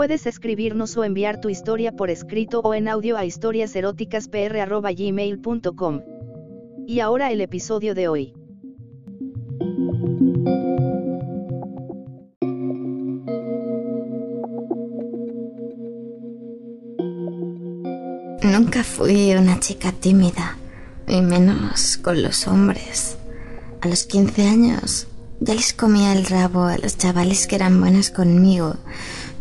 Puedes escribirnos o enviar tu historia por escrito o en audio a historiaseroticaspr.gmail.com. Y ahora el episodio de hoy. Nunca fui una chica tímida, y menos con los hombres. A los 15 años ya les comía el rabo a los chavales que eran buenos conmigo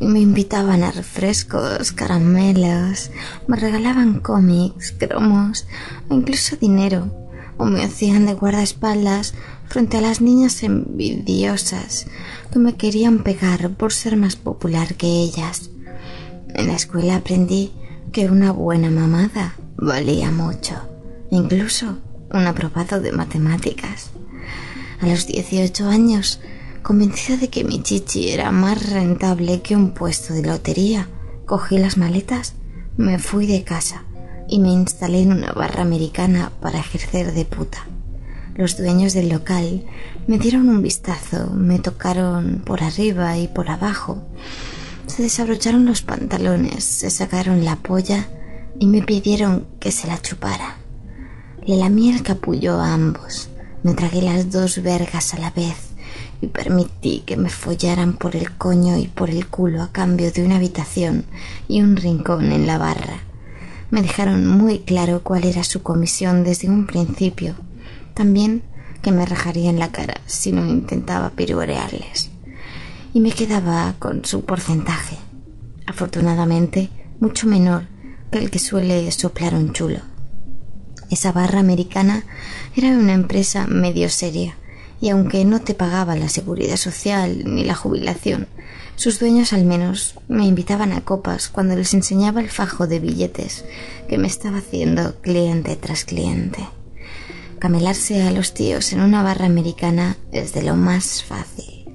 me invitaban a refrescos, caramelos, me regalaban cómics, cromos o incluso dinero, o me hacían de guardaespaldas frente a las niñas envidiosas que me querían pegar por ser más popular que ellas. En la escuela aprendí que una buena mamada valía mucho, incluso un aprobado de matemáticas. A los 18 años Convencida de que mi chichi era más rentable que un puesto de lotería, cogí las maletas, me fui de casa y me instalé en una barra americana para ejercer de puta. Los dueños del local me dieron un vistazo, me tocaron por arriba y por abajo, se desabrocharon los pantalones, se sacaron la polla y me pidieron que se la chupara. Le lamí el capullo a ambos, me tragué las dos vergas a la vez y permití que me follaran por el coño y por el culo a cambio de una habitación y un rincón en la barra. Me dejaron muy claro cuál era su comisión desde un principio. También que me rajaría en la cara si no intentaba piruerearles. Y me quedaba con su porcentaje. Afortunadamente, mucho menor que el que suele soplar un chulo. Esa barra americana era una empresa medio seria y aunque no te pagaba la seguridad social ni la jubilación, sus dueños al menos me invitaban a copas cuando les enseñaba el fajo de billetes que me estaba haciendo cliente tras cliente. Camelarse a los tíos en una barra americana es de lo más fácil.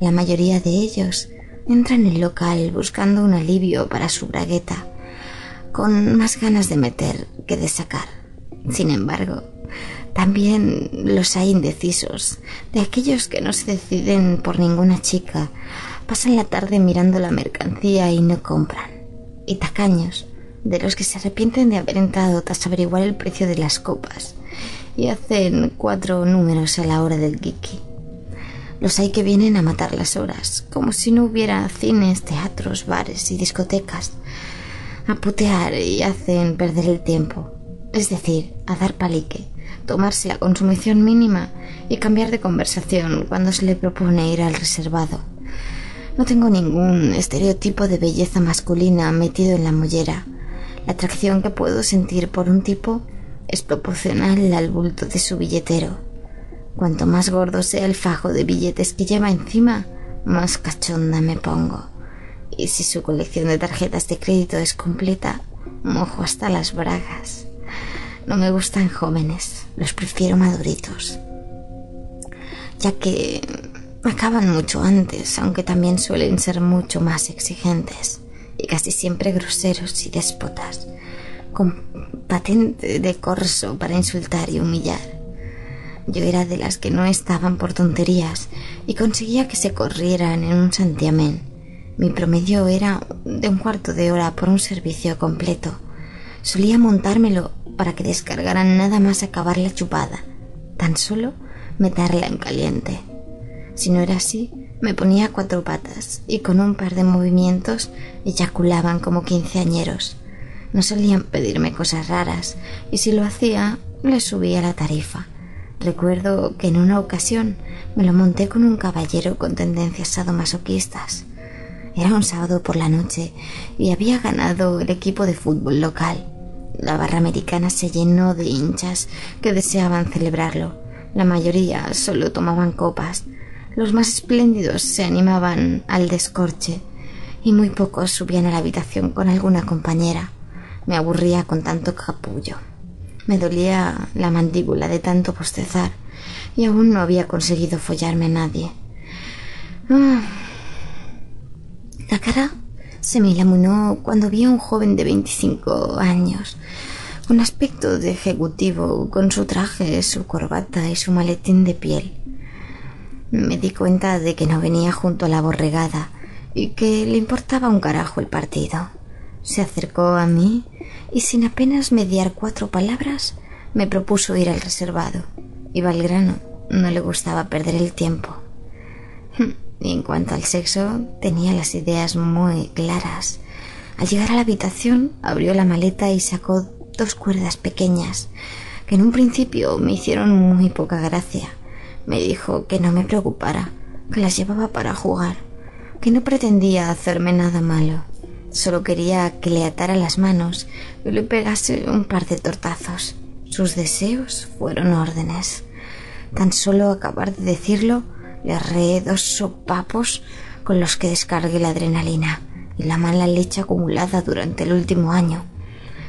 La mayoría de ellos entran en el local buscando un alivio para su bragueta, con más ganas de meter que de sacar. Sin embargo, también los hay indecisos, de aquellos que no se deciden por ninguna chica, pasan la tarde mirando la mercancía y no compran. Y tacaños, de los que se arrepienten de haber entrado tras averiguar el precio de las copas y hacen cuatro números a la hora del geeky. Los hay que vienen a matar las horas, como si no hubiera cines, teatros, bares y discotecas, a putear y hacen perder el tiempo, es decir, a dar palique tomarse la consumición mínima y cambiar de conversación cuando se le propone ir al reservado. No tengo ningún estereotipo de belleza masculina metido en la mollera. La atracción que puedo sentir por un tipo es proporcional al bulto de su billetero. Cuanto más gordo sea el fajo de billetes que lleva encima, más cachonda me pongo. Y si su colección de tarjetas de crédito es completa, mojo hasta las bragas. No me gustan jóvenes, los prefiero maduritos, ya que acaban mucho antes, aunque también suelen ser mucho más exigentes y casi siempre groseros y déspotas, con patente de corso para insultar y humillar. Yo era de las que no estaban por tonterías y conseguía que se corrieran en un santiamén. Mi promedio era de un cuarto de hora por un servicio completo. Solía montármelo para que descargaran nada más acabar la chupada, tan solo meterla en caliente. Si no era así, me ponía a cuatro patas y con un par de movimientos eyaculaban como quinceañeros. No solían pedirme cosas raras y si lo hacía, le subía la tarifa. Recuerdo que en una ocasión me lo monté con un caballero con tendencias sadomasoquistas. Era un sábado por la noche y había ganado el equipo de fútbol local. La barra americana se llenó de hinchas que deseaban celebrarlo. La mayoría solo tomaban copas. Los más espléndidos se animaban al descorche y muy pocos subían a la habitación con alguna compañera. Me aburría con tanto capullo. Me dolía la mandíbula de tanto postezar y aún no había conseguido follarme a nadie. Ah. Se me iluminó cuando vi a un joven de veinticinco años, con aspecto de ejecutivo, con su traje, su corbata y su maletín de piel. Me di cuenta de que no venía junto a la borregada y que le importaba un carajo el partido. Se acercó a mí y sin apenas mediar cuatro palabras me propuso ir al reservado. Iba al grano, no le gustaba perder el tiempo. Y en cuanto al sexo, tenía las ideas muy claras. Al llegar a la habitación, abrió la maleta y sacó dos cuerdas pequeñas, que en un principio me hicieron muy poca gracia. Me dijo que no me preocupara, que las llevaba para jugar, que no pretendía hacerme nada malo. Solo quería que le atara las manos y le pegase un par de tortazos. Sus deseos fueron órdenes. Tan solo acabar de decirlo, le dos sopapos con los que descargué la adrenalina y la mala leche acumulada durante el último año.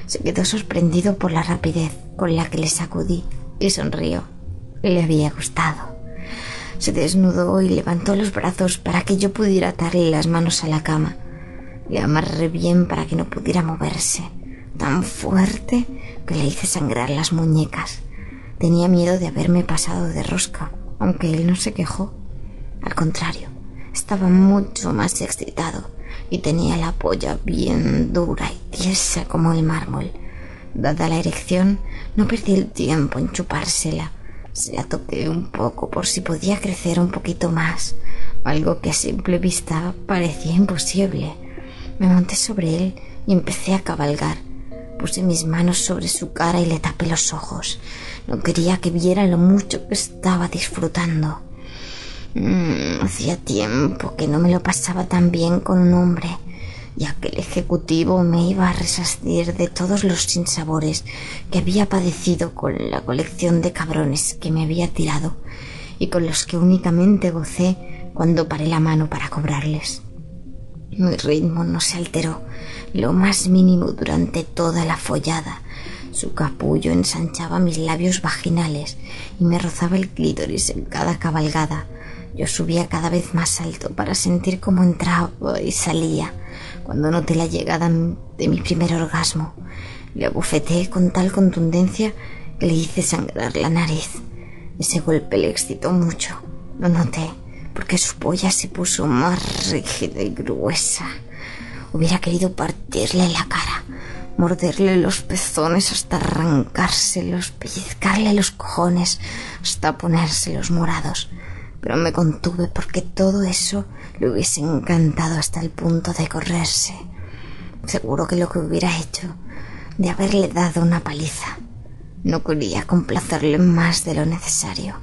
Se quedó sorprendido por la rapidez con la que le sacudí y sonrió. Le había gustado. Se desnudó y levantó los brazos para que yo pudiera atarle las manos a la cama. Le amarré bien para que no pudiera moverse, tan fuerte que le hice sangrar las muñecas. Tenía miedo de haberme pasado de rosca, aunque él no se quejó. Al contrario, estaba mucho más excitado y tenía la polla bien dura y tiesa como el mármol. Dada la erección, no perdí el tiempo en chupársela. Se la toqué un poco por si podía crecer un poquito más, algo que a simple vista parecía imposible. Me monté sobre él y empecé a cabalgar. Puse mis manos sobre su cara y le tapé los ojos. No quería que viera lo mucho que estaba disfrutando. Mm, hacía tiempo que no me lo pasaba tan bien con un hombre, ya que el ejecutivo me iba a resastir de todos los sinsabores que había padecido con la colección de cabrones que me había tirado y con los que únicamente gocé cuando paré la mano para cobrarles. Mi ritmo no se alteró lo más mínimo durante toda la follada. Su capullo ensanchaba mis labios vaginales y me rozaba el clítoris en cada cabalgada. Yo subía cada vez más alto para sentir cómo entraba y salía. Cuando noté la llegada de mi primer orgasmo, le abofeteé con tal contundencia que le hice sangrar la nariz. Ese golpe le excitó mucho. Lo noté porque su polla se puso más rígida y gruesa. Hubiera querido partirle la cara, morderle los pezones hasta arrancárselos, pellizcarle los cojones hasta ponérselos morados. Pero me contuve porque todo eso le hubiese encantado hasta el punto de correrse. Seguro que lo que hubiera hecho, de haberle dado una paliza. No quería complacerle más de lo necesario,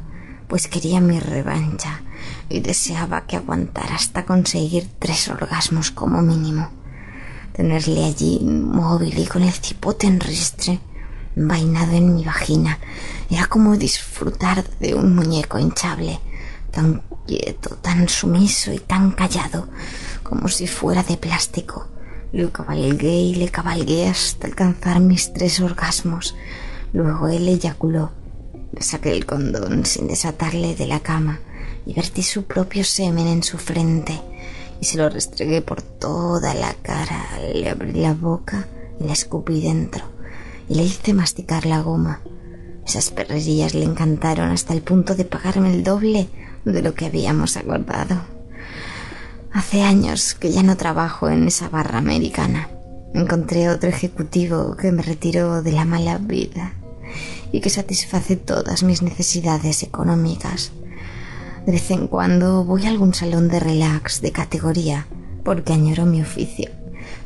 pues quería mi revancha y deseaba que aguantara hasta conseguir tres orgasmos como mínimo. Tenerle allí móvil y con el cipote en ristre, vainado en mi vagina, era como disfrutar de un muñeco hinchable, tan quieto, tan sumiso y tan callado, como si fuera de plástico. Lo cabalgué y le cabalgué hasta alcanzar mis tres orgasmos. Luego él eyaculó. Le saqué el condón sin desatarle de la cama y vertí su propio semen en su frente y se lo restregué por toda la cara. Le abrí la boca y la escupí dentro y le hice masticar la goma. Esas perrerías le encantaron hasta el punto de pagarme el doble de lo que habíamos acordado. Hace años que ya no trabajo en esa barra americana. Encontré otro ejecutivo que me retiró de la mala vida y que satisface todas mis necesidades económicas. De vez en cuando voy a algún salón de relax de categoría porque añoro mi oficio.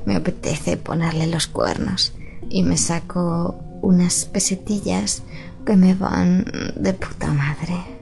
Me apetece ponerle los cuernos y me saco unas pesetillas que me van de puta madre.